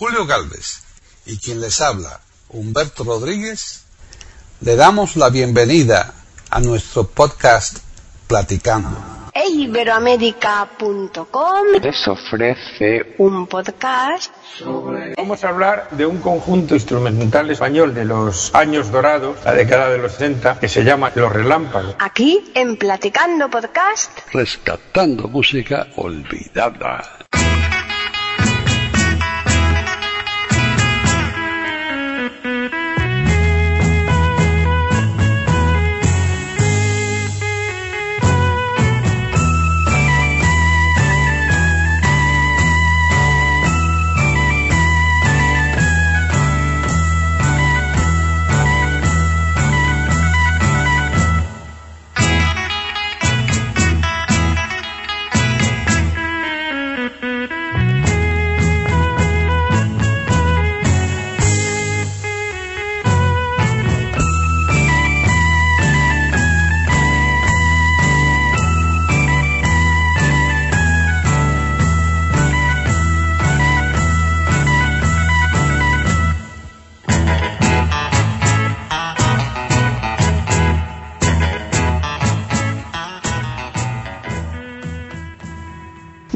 Julio Galvez y quien les habla, Humberto Rodríguez, le damos la bienvenida a nuestro podcast Platicando. Iberoamérica.com les ofrece un podcast Vamos a hablar de un conjunto instrumental español de los años dorados, la década de los 60, que se llama Los Relámpagos. aquí en Platicando Podcast. rescatando música olvidada.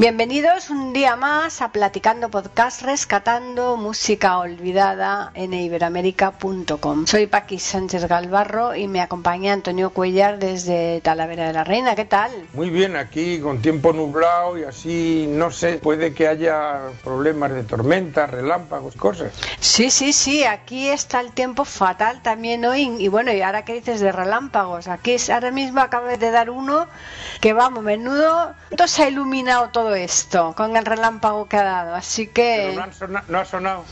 Bienvenidos un día más a Platicando Podcast, rescatando música olvidada en iberoamérica.com. Soy Paqui Sánchez Galvarro y me acompaña Antonio Cuellar desde Talavera de la Reina. ¿Qué tal? Muy bien, aquí con tiempo nublado y así, no sé, puede que haya problemas de tormentas, relámpagos, cosas. Sí, sí, sí, aquí está el tiempo fatal también hoy. Y bueno, y ahora qué dices de relámpagos, aquí es- ahora mismo acabo de dar uno que vamos, menudo, ¿cuánto se ha iluminado todo esto con el relámpago que ha dado? Así Pero que no, sona- no ha sonado.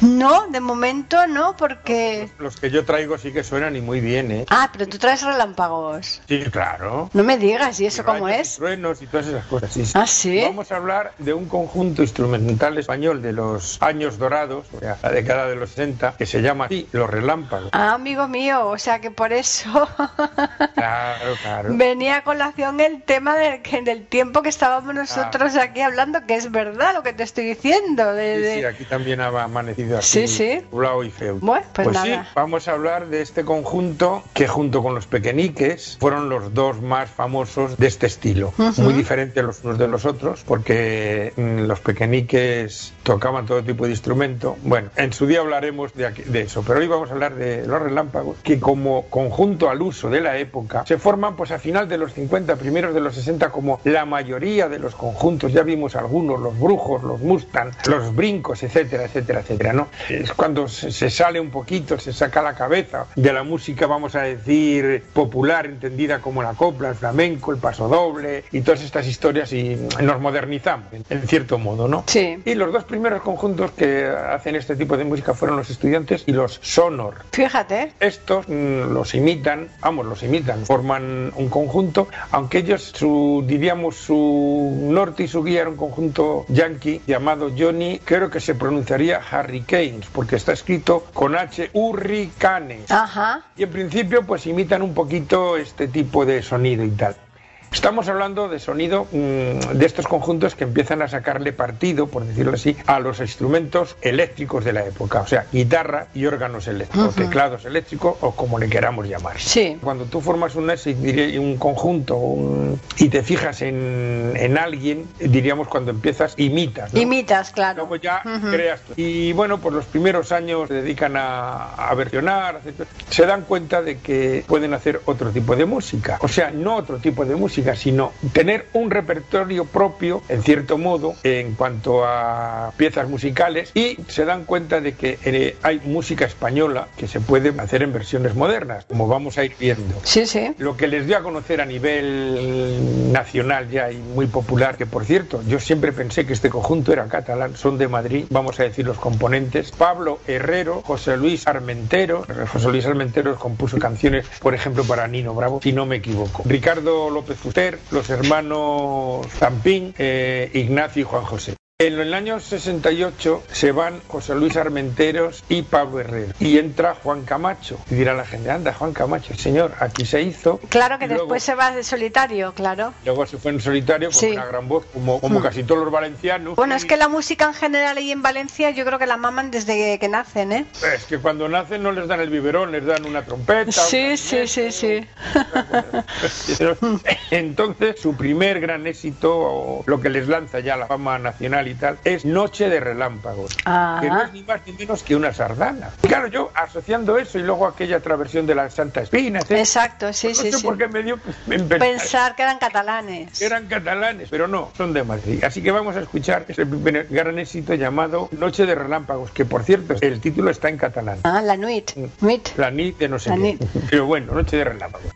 no, de momento no, porque... Los que yo traigo sí que suenan y muy bien, ¿eh? Ah, pero tú traes relámpagos. Sí, claro. No me digas, ¿y eso Y cómo rayos y es? Truenos y todas esas cosas. Sí, sí. Ah, sí. Vamos a hablar de un conjunto instrumental español de los años dorados, o sea, la década de los 60, que se llama así, Los Relámpagos. Ah, amigo mío, o sea que por eso Claro, claro. venía a colación el tema del, que- del tiempo que estábamos nosotros aquí hablando, que es verdad lo que te estoy diciendo. De, Sí, de- sí, aquí también ha amanecido así, Sí, sí. nublado y feo. Bueno, pues sí, nada. vamos a hablar de este conjunto que junto con los pequeñiques fueron los dos más famosos de este estilo. Ujú. Muy diferentes los unos de los otros, porque mm, los pequeñiques tocaban todo tipo de instrumento. Bueno, en su día hablaremos de, aquí- de eso, pero hoy vamos a hablar de los relámpagos, que como conjunto al uso de la época se forman pues a final de los 50, primeros de los 60, como la mayoría de los conjuntos. Ya vimos algunos, los brujos, los Mustang, los brincos, etcétera, etcétera, etcétera, ¿no? Es cuando se, sale un poquito, se saca la cabeza de la música, vamos a decir, popular, entendida como la copla, el flamenco, el paso doble y todas estas historias y nos modernizamos, en, en cierto modo, ¿no? Sí. Y los dos primeros conjuntos que hacen este tipo de música fueron los estudiantes y los sonor. Fíjate, Estos mm, los imitan, vamos, los imitan, forman un conjunto, aunque ellos, su, diríamos, su norte y su guía era un conjunto yankee llamado Johnny, creo que se pronunciaría Hurricanes, porque está escrito con H, Hurricanes. ajá. Y en principio, pues imitan un poquito este tipo de sonido y tal. Estamos hablando de sonido mm, de estos conjuntos que empiezan a sacarle partido, por decirlo así, a los instrumentos eléctricos de la época, o sea, guitarra y órganos eléctricos, Ujú. teclados eléctricos o como le queramos llamar. Sí. Cuando tú formas un, un conjunto un- y te fijas en, en alguien, diríamos cuando empiezas, imitas. ¿no? Imitas, claro. Luego ya Ujú. creas tú. Y bueno, pues los primeros años se dedican a, a versionar, a hacer- se dan cuenta de que pueden hacer otro tipo de música. O sea, no otro tipo de música, sino tener un repertorio propio, en cierto modo, en cuanto a piezas musicales y se dan cuenta de que eh, hay música española que se puede hacer en versiones modernas, como vamos a ir viendo. Sí, sí. Lo que les dio a conocer a nivel nacional ya y muy popular, que por cierto, yo siempre pensé que este conjunto era catalán, son de Madrid, vamos a decir los componentes, Pablo Herrero, José Luis Armentero, José Luis Armentero compuso canciones, por ejemplo, para Nino Bravo, si no me equivoco, Ricardo López Fuster, los hermanos Zampín, eh, Ignacio y Juan José. En el año 68 se van José Luis Armenteros y Pablo Herrera. Y entra Juan Camacho. Y dirá la gente, anda, Juan Camacho, señor, aquí se hizo. Claro que Y luego- después se va de solitario, claro. Luego se fue en solitario con Sí. una gran voz, como, como casi todos los valencianos. Bueno, Y es que la música en general y en Valencia yo creo que la maman desde que nacen, ¿eh? es que cuando nacen no les dan el biberón, les dan una trompeta. Sí, sí, sí, sí. Entonces, su primer gran éxito, o lo que les lanza ya la fama nacional y tal, es Noche de Relámpagos, Ah. que no es ni más ni menos que una sardana. Y claro, yo asociando eso y luego aquella traversión de la Santa Espina, etc., Exacto, sí, no sí, sé sí. por qué me dio empezar- Pensar que eran catalanes. eran catalanes, pero no, son de Madrid. Así que vamos a escuchar ese gran éxito llamado Noche de Relámpagos, que por cierto, el título está en catalán. Ah, la nuit. Nuit. La nit de no sé La qué. Pero bueno, Noche de Relámpagos.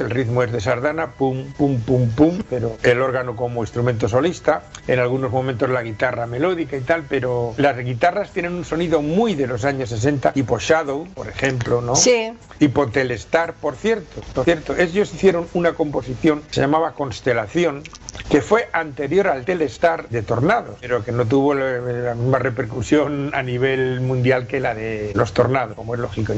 El ritmo es de sardana, pum, pum, pum, pum, pero el órgano como instrumento solista, en algunos momentos la guitarra melódica y tal, pero las guitarras tienen un sonido muy de los años 60, tipo Shadow, por ejemplo, ¿no? Sí. Tipo Telestar, por cierto. Por cierto, ellos hicieron una composición que se llamaba Constelación, que fue anterior al Telestar de Tornados, pero que no tuvo la misma repercusión a nivel mundial que la de los Tornados, como es lógico.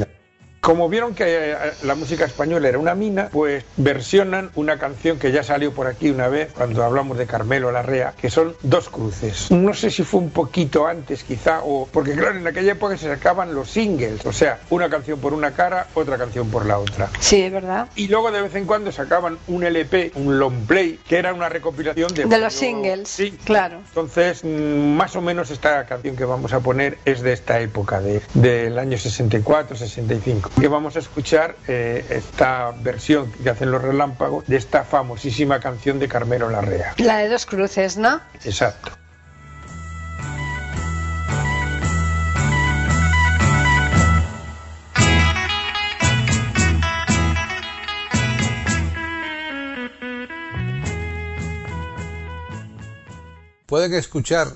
Como vieron que eh, la música española era una mina, pues versionan una canción que ya salió por aquí una vez cuando hablamos de Carmelo Larrea, que son Dos Cruces. No sé si fue un poquito antes quizá, o porque claro, en aquella época se sacaban los singles, o sea, una canción por una cara, otra canción por la otra. Sí, es verdad. Y luego de vez en cuando sacaban un LP, un long play, que era una recopilación de... De los singles, Sí, claro. Entonces, mm, más o menos esta canción que vamos a poner es de esta época, de, del año 64, 65. Que vamos a escuchar eh, esta versión que hacen los relámpagos de esta famosísima canción de Carmelo Larrea. La de dos cruces, ¿no? Exacto. Pueden escuchar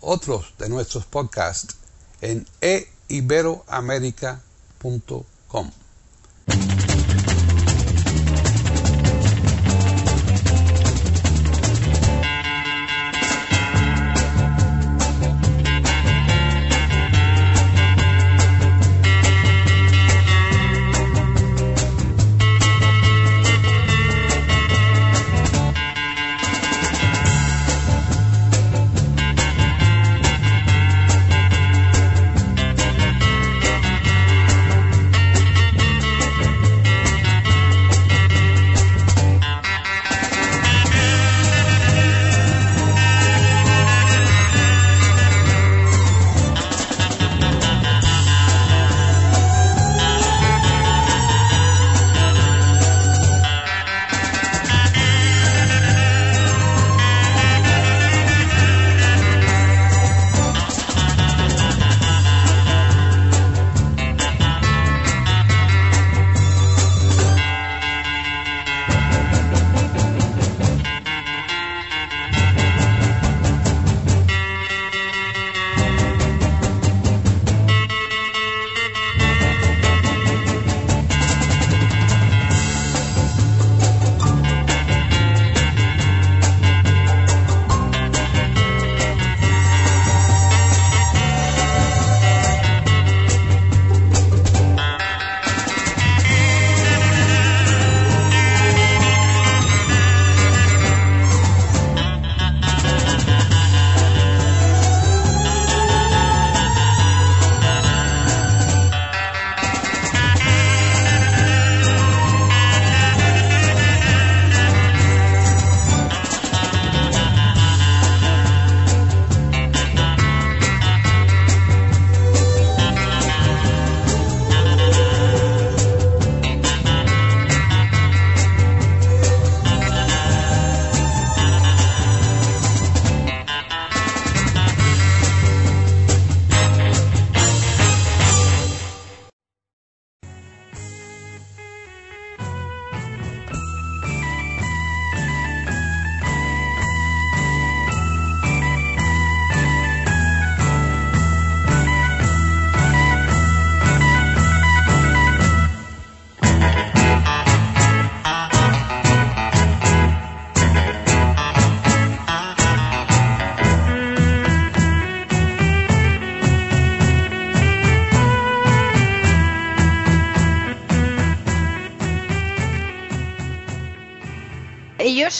otros de nuestros podcasts en eiberoamerica.com. Ellos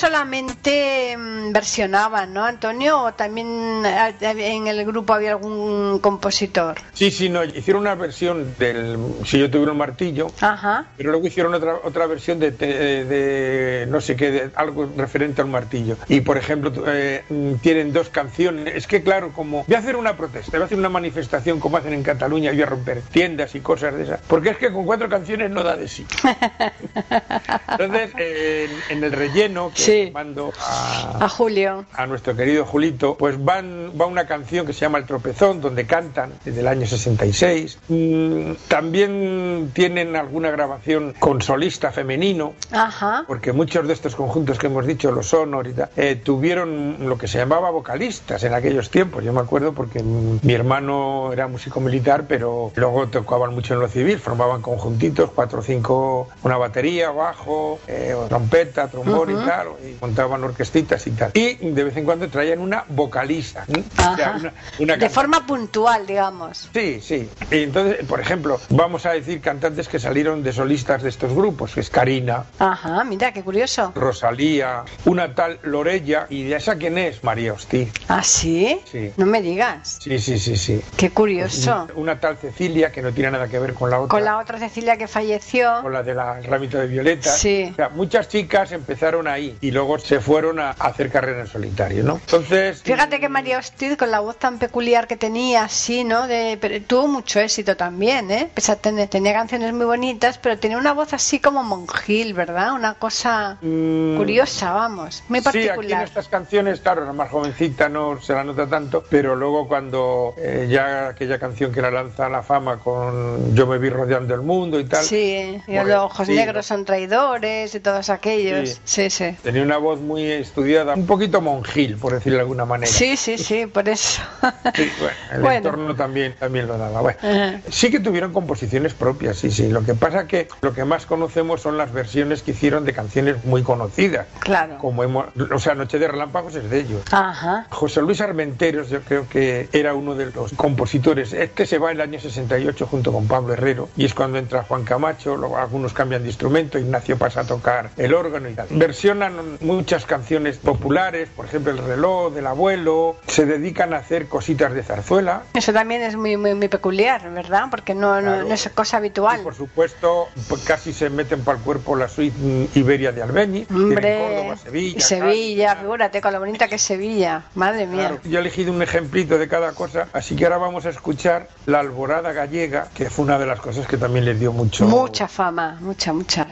solamente mm, versionaban, ¿no, Antonio? ¿O también eh, en el grupo había algún compositor? Sí, sí, no, hicieron una versión del Si yo tuviera un martillo, Ajá. pero luego hicieron otra otra versión de, de- de no sé qué, de algo referente al martillo. Y por ejemplo, eh, tienen dos canciones. Es que claro, como voy a hacer una protesta, voy a hacer una manifestación como hacen en Cataluña, voy a romper tiendas y cosas de esas. Porque es que con cuatro canciones no da de sí. Entonces, eh, en, en el relleno que Sí. mando a, A Julio. a nuestro querido Julito, pues van, va una canción que se llama El Tropezón, donde cantan desde el año 66. Mm, también tienen alguna grabación con solista femenino, Ajá. porque muchos de estos conjuntos que hemos dicho, los Sonor y tal, eh, tuvieron lo que se llamaba vocalistas en aquellos tiempos. Yo me acuerdo porque mi hermano era músico militar, pero luego tocaban mucho en lo civil, formaban conjuntitos, cuatro o cinco, una batería, bajo, eh, trompeta, trombón y tal. y montaban orquestitas y tal. Y de vez en cuando traían una vocalista. ¿m? O sea, Ajá. una- una de forma puntual, digamos. Sí, sí. Y entonces, por ejemplo, vamos a decir cantantes que salieron de solistas de estos grupos, que es Karina, Ajá, mira, qué curioso. Rosalía, una tal Lorella, y de esa quién es, María Hostí. ¿Ah, sí? Sí. No me digas. Sí, sí, sí, sí. Qué curioso. Una tal Cecilia, que no tiene nada que ver con la otra. Con la otra Cecilia que falleció. con la de la ramito de violetas. Sí. O sea, muchas chicas empezaron ahí y luego se fueron a, hacer carrera en solitario, ¿no? Entonces. Fíjate que María Hostiz, con la voz tan peculiar que tenía, así, ¿no? De, pero tuvo mucho éxito también, ¿eh? Pese a tener, tenía canciones muy bonitas, pero tenía una voz así como monjil, ¿verdad? Una cosa mm, curiosa, vamos, muy Sí, aquí en particular. estas canciones, claro, la más jovencita no se la nota tanto, pero luego cuando eh, ya aquella canción que la lanza a la fama con Yo me vi rodeando el mundo y tal, Sí, y los ojos sí, negros ¿no? son traidores y todos aquellos. Sí, sí. tenía una voz muy estudiada, un poquito monjil, por decirlo de alguna manera. Sí, sí, sí, por eso. Sí, bueno, Bueno. entorno también, también lo daba. Bueno, Ajá. sí que tuvieron composiciones propias, sí, sí. Lo que pasa que lo que más conocemos son las versiones que hicieron de canciones muy conocidas. Claro. Como hemos, o sea, Noche de Relámpagos es de ellos. Ajá. José Luis Armenteros, yo creo que era uno de los compositores. Este se va en el año 68 junto con Pablo Herrero y es cuando entra Juan Camacho, luego algunos cambian de instrumento, Ignacio pasa a tocar el órgano y tal. Versionan muchas canciones populares, por ejemplo El reloj del abuelo, se dedican a hacer cositas de zarzuela. Eso también es muy, muy, muy peculiar, ¿verdad? Porque no, no- Claro. no es cosa Y habitual. por supuesto, pues casi se meten para el cuerpo la suite Iberia de Albeni, tienen Hombre, Córdoba, Sevilla. Sevilla, figúrate con lo bonita que es Sevilla. Madre mía. Claro, yo he elegido un ejemplito de cada cosa, así que ahora vamos a escuchar la alborada gallega, que fue una de las cosas que también les dio mucho. Mucha fama, mucha, mucha.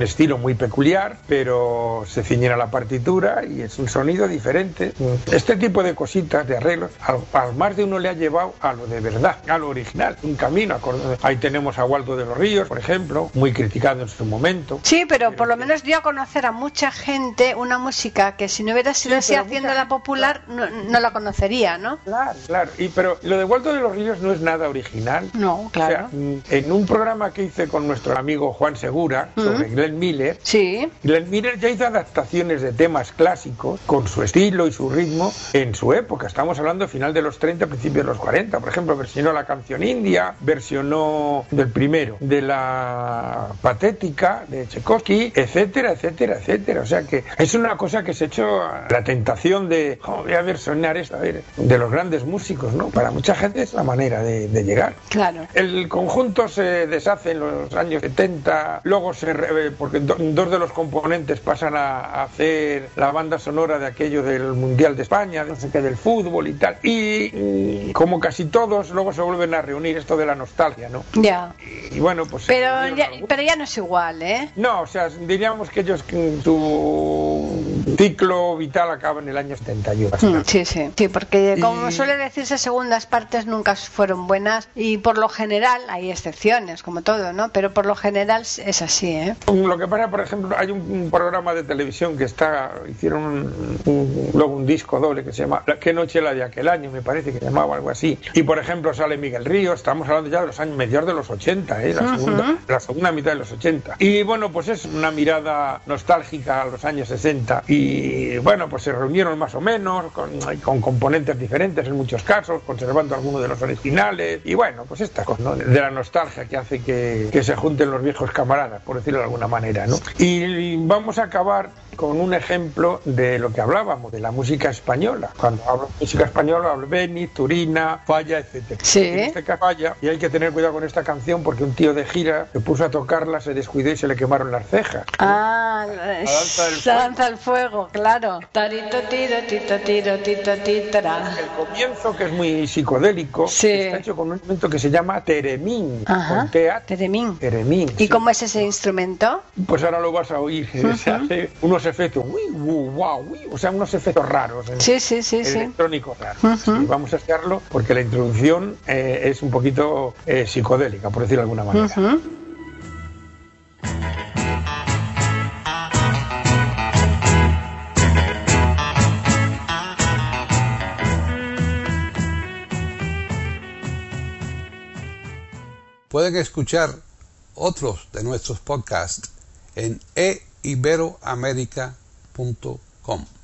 Un estilo muy peculiar, pero se ciñen a la partitura y es un sonido diferente. Este tipo de cositas, de arreglos, al, más de uno le ha llevado a lo de verdad, a lo original, un camino. Ahí tenemos a Waldo de los Ríos, por ejemplo, muy criticado en su momento. Sí, pero, por lo menos dio a conocer a mucha gente una música que si no hubiera sido así haciendo la popular, no, no, la conocería, ¿no? Claro, claro. Y, pero lo de Waldo de los Ríos no es nada original. No, claro. en un programa que hice con nuestro amigo Juan Segura sobre Glenn Miller, sí. Glenn Miller ya hizo adaptaciones de temas clásicos con su estilo y su ritmo en su época. Estamos hablando final de los 30, principios de los 40. Por ejemplo, versionó la canción india, versionó del primero, de la patética de Tchaikovsky, etcétera, etcétera, etcétera. O sea que es una cosa que se hecho la tentación de, oh, voy a versionar esto, a ver, de los grandes músicos, ¿no? Para mucha gente es la manera de, de llegar. Claro. El conjunto se deshace en los años 70, luego se eh, porque dos de los componentes pasan a, hacer la banda sonora de aquello del Mundial de España, no sé qué, del fútbol y tal. Y, como casi todos, luego se vuelven a reunir esto de la nostalgia, ¿no? Ya. Y, bueno, pues... Pero ya, pero ya no es igual, ¿eh? No, o sea, diríamos que ellos, su ciclo vital acaba en el año 71. Mm, sí, sí, sí, porque como suele decirse, segundas partes nunca fueron buenas y por lo general hay excepciones, como todo, ¿no? Pero por lo general es así, ¿eh? Lo que pasa, por ejemplo, hay un, programa de televisión que está, hicieron un, luego un disco doble que se llama ¿Qué noche la de aquel año? Me parece que se llamaba algo así. Y por ejemplo sale Miguel Ríos, estamos hablando ya de los años mediados de los 80, ¿eh? la, segunda, la segunda mitad de los 80. Y bueno, pues es una mirada nostálgica a los años 60. Y bueno, pues se reunieron más o menos con, con componentes diferentes en muchos casos, conservando algunos de los originales. Y bueno, pues esta cosa ¿no? de la nostalgia que hace que, que se junten los viejos camaradas, por decirlo de alguna manera. Y vamos a acabar con un ejemplo de lo que hablábamos, de la música española. Cuando hablo de música española, hablo Beni, Turina, Falla, etc. Sí. En este caso, Falla, y hay que tener cuidado con esta canción porque un tío de gira se puso a tocarla, se descuidó y se le quemaron las cejas. Ah, la danza del fuego, danza del fuego claro. Tarito, tiro, tito, tiro, tito, titra. El comienzo, que es muy psicodélico, sí. está hecho con un instrumento que se llama teremín. Ajá. Con tea, teremín. Teremín. ¿Y sí. cómo es ese instrumento? Pues ahora lo vas a oír. Se hace unos efectos, uy, wow, uy, o sea, unos efectos raros. ¿eh? Sí, sí, sí. Electrónicos raros. Vamos a hacerlo porque la introducción eh, es un poquito eh, psicodélica, por decirlo de alguna manera. Pueden escuchar otros de nuestros podcasts en iberoamerica.com.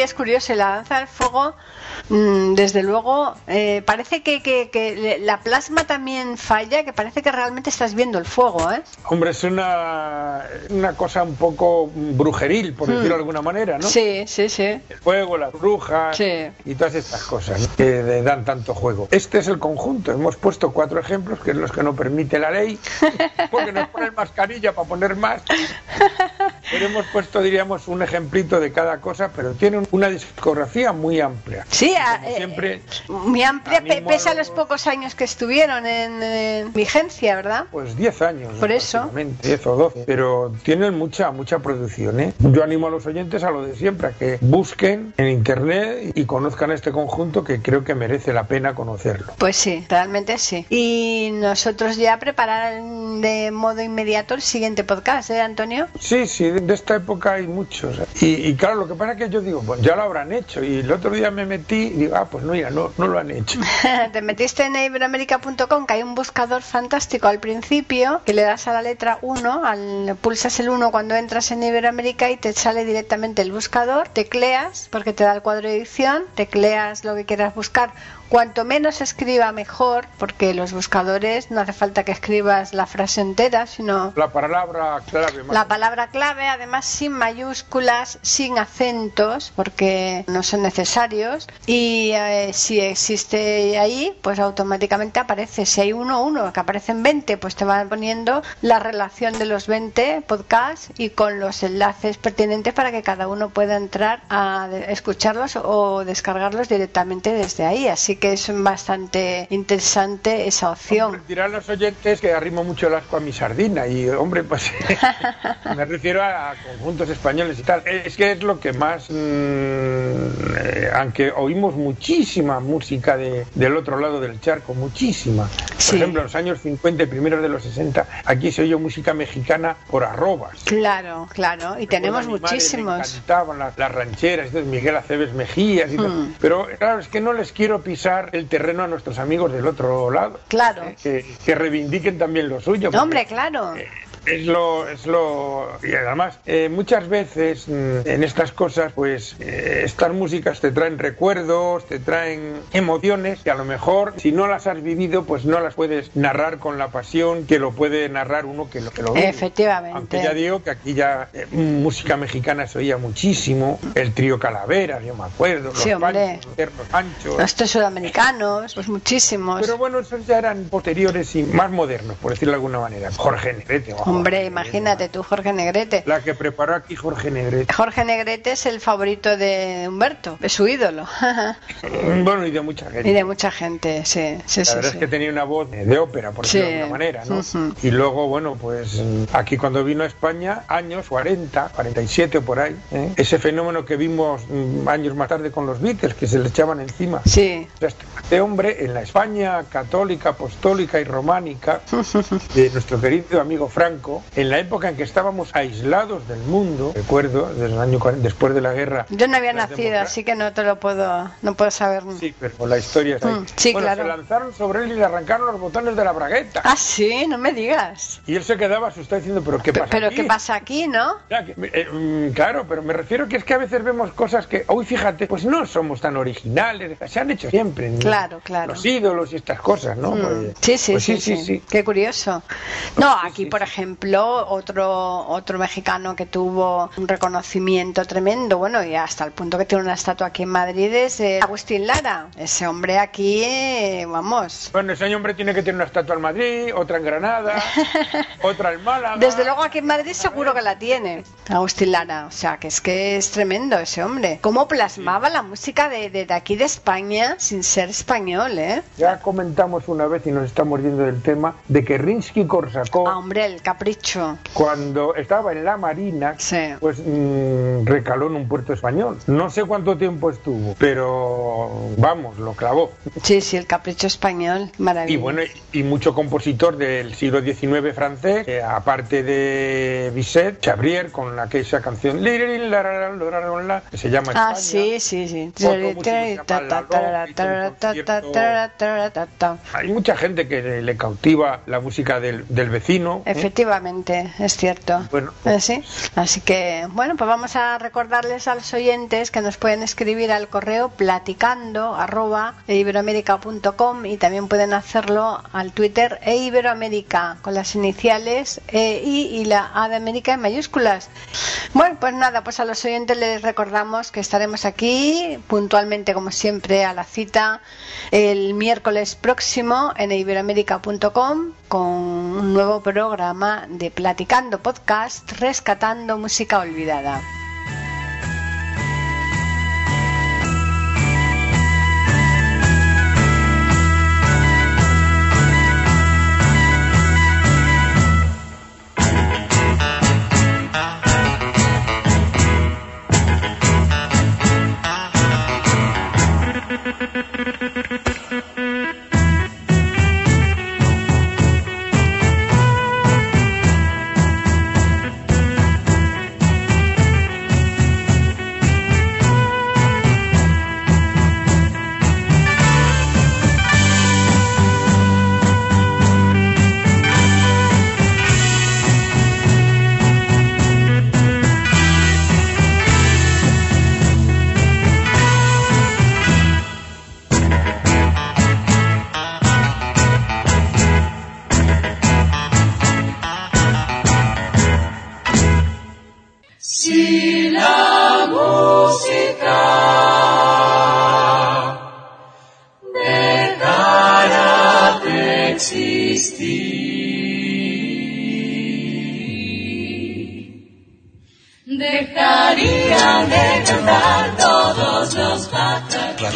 eiberoamerica.com. curioso. La danza del fuego, mm, desde luego, eh, parece que, que- la plasma también falla, que parece que realmente estás viendo el fuego, ¿eh? Hombre, es una, una cosa un poco brujeril, por decirlo de alguna manera, ¿no? Hmm. Sí, sí, sí. El fuego, las brujas Sí. y todas estas cosas ¿no? que le dan tanto juego. Este es el conjunto. Hemos puesto cuatro ejemplos, que es los que no permite la ley, porque nos ponen mascarilla para poner más. Pero hemos puesto, diríamos, un ejemplito de cada cosa, pero tiene una discografía muy amplia. Sí, a- Como eh, siempre, muy amplia, pe- pese a los pocos años que estuvieron en, en vigencia, ¿verdad? Pues 10 años. Por eso. aproximadamente, 10 o 12. Pero tienen mucha, mucha producción. ¿eh? Yo animo a los oyentes a lo de siempre, a que busquen en internet y conozcan este conjunto que creo que merece la pena conocerlo. Pues sí, realmente sí. Y nosotros ya preparar de modo inmediato el siguiente podcast, ¿eh, Antonio? Sí, sí, de esta época hay muchos. ¿eh? Y, y claro, lo que pasa es que yo digo, pues ya lo habrán hecho. Y el otro día me metí y digo, ah, pues no, ya no, no lo han hecho. te metiste en iberoamerica.com que hay un buscador fantástico al principio que le das a la letra 1, al, pulsas el 1 cuando entras en Iberoamérica y te sale directamente el buscador, tecleas porque te da el cuadro de edición, tecleas lo que quieras buscar. Cuanto menos escriba mejor, porque los buscadores no hace falta que escribas la frase entera, sino La palabra clave. la palabra clave, además sin mayúsculas, sin acentos, porque no son necesarios. Y eh, si existe ahí, pues automáticamente aparece. Si hay uno, uno, que aparecen 20, pues te van poniendo la relación de los 20 podcasts y con los enlaces pertinentes para que cada uno pueda entrar a escucharlos o descargarlos directamente desde ahí. Así que es bastante interesante esa opción. Hombre, dirán los oyentes que arrimo mucho el asco a mi sardina y hombre pues me refiero a, conjuntos españoles y tal es que es lo que más mm, eh, aunque oímos muchísima música de- del otro lado del charco muchísima por Sí. ejemplo en los años 50 y primeros de los 60 aquí se oyó música mexicana por arrobas Claro, claro. Y tenemos muchísimos. Me encantaban las, las rancheras, Miguel Aceves Mejías y. Hmm. Pero claro, es que no les quiero pisar el terreno a nuestros amigos del otro lado. Claro. Eh, Que, que reivindiquen también lo suyo. porque, Hombre, claro. eh, es lo, es lo. Y además, eh, muchas veces mm, en estas cosas, pues eh, estas músicas te traen recuerdos, te traen emociones que a lo mejor, si no las has vivido, pues no las puedes narrar con la pasión que lo puede narrar uno que lo, que lo vive. Efectivamente. Aunque ya digo que aquí ya eh, música mexicana se oía muchísimo, el trío Calavera, yo me acuerdo, los Sí. Panchos, los Panchos. Los tres sudamericanos, pues muchísimos. Pero bueno, esos ya eran posteriores y más modernos, por decirlo de alguna manera. Jorge Negrete. Hombre, imagínate tú, Jorge Negrete. La que preparó aquí Jorge Negrete. Jorge Negrete es el favorito de Humberto, es su ídolo. Bueno, y de mucha gente. y de mucha gente, sí, sí, La sí. verdad sí. es que tenía una voz de ópera, por decirlo de alguna manera, ¿no? Ujú. Y luego, bueno, pues aquí cuando vino a España, años 40, 47 o por ahí, ¿eh? ese fenómeno que vimos mm, años más tarde con los Beatles, que se le echaban encima. Sí, Este, este hombre en la España católica, apostólica y románica de nuestro querido amigo Franco, en la época en que estábamos aislados del mundo, recuerdo, desde el año 40 después de la guerra. yo no había nacido, así que no te lo puedo, no puedo saber. Sí, pero la historia está ahí. Mm, sí, bueno, claro. se lanzaron sobre él y le arrancaron los botones de la bragueta. Ah, sí, no me digas. Y él se quedaba asustado diciendo, pero ¿qué pasa Pero aquí? ¿qué pasa aquí, no? Eh, mm, claro, pero me refiero que es que a veces vemos cosas que, hoy fíjate, pues no somos tan originales, se han hecho siempre. ¿no? Claro, claro. Los ídolos y estas cosas, ¿no? Mm, Pues- Sí, sí, pues sí, sí, Qué curioso. No, aquí, por ejemplo, otro otro mexicano que tuvo un reconocimiento tremendo, bueno, y hasta el punto que tiene una estatua aquí en Madrid es eh, Agustín Lara. Ese hombre aquí, eh, vamos. Bueno, ese hombre tiene que tener una estatua en Madrid, otra en Granada, otra en Málaga. Desde luego aquí en Madrid seguro que la tiene Agustín Lara. O sea, que es que es tremendo ese hombre. Cómo plasmaba la música de, de, de aquí de España sin ser español, ¿eh? Ya comentamos una vez y nos estamos yendo del tema de que Rinsky Korsakov, Ah, hombre, el capricho. cuando estaba en la Marina, Sí. pues mm, recaló en un puerto español. No sé cuánto tiempo estuvo, pero vamos, lo clavó. Sí, sí, el capricho español, Y maravilloso. bueno, y mucho compositor del siglo XIX francés, eh, aparte de Bizet, Chabrier, con aquella canción que se llama Ah, España. sí, sí, sí. Concierto. Hay mucha gente que le cautiva la música del, del vecino. ¿eh? Efectivamente, es cierto. Bueno. Eh, sí. Así que, bueno, pues vamos a recordarles a los oyentes que nos pueden escribir al correo platicando arroba iberoamérica.com y también pueden hacerlo al Twitter e Iberoamérica con las iniciales E, I y la A de América en mayúsculas. Bueno, pues nada, pues a los oyentes les recordamos que estaremos aquí puntualmente, como siempre, a la cita el miércoles próximo en iberoamérica.com con un nuevo programa de Platicando Podcast Rescatando Música Olvidada.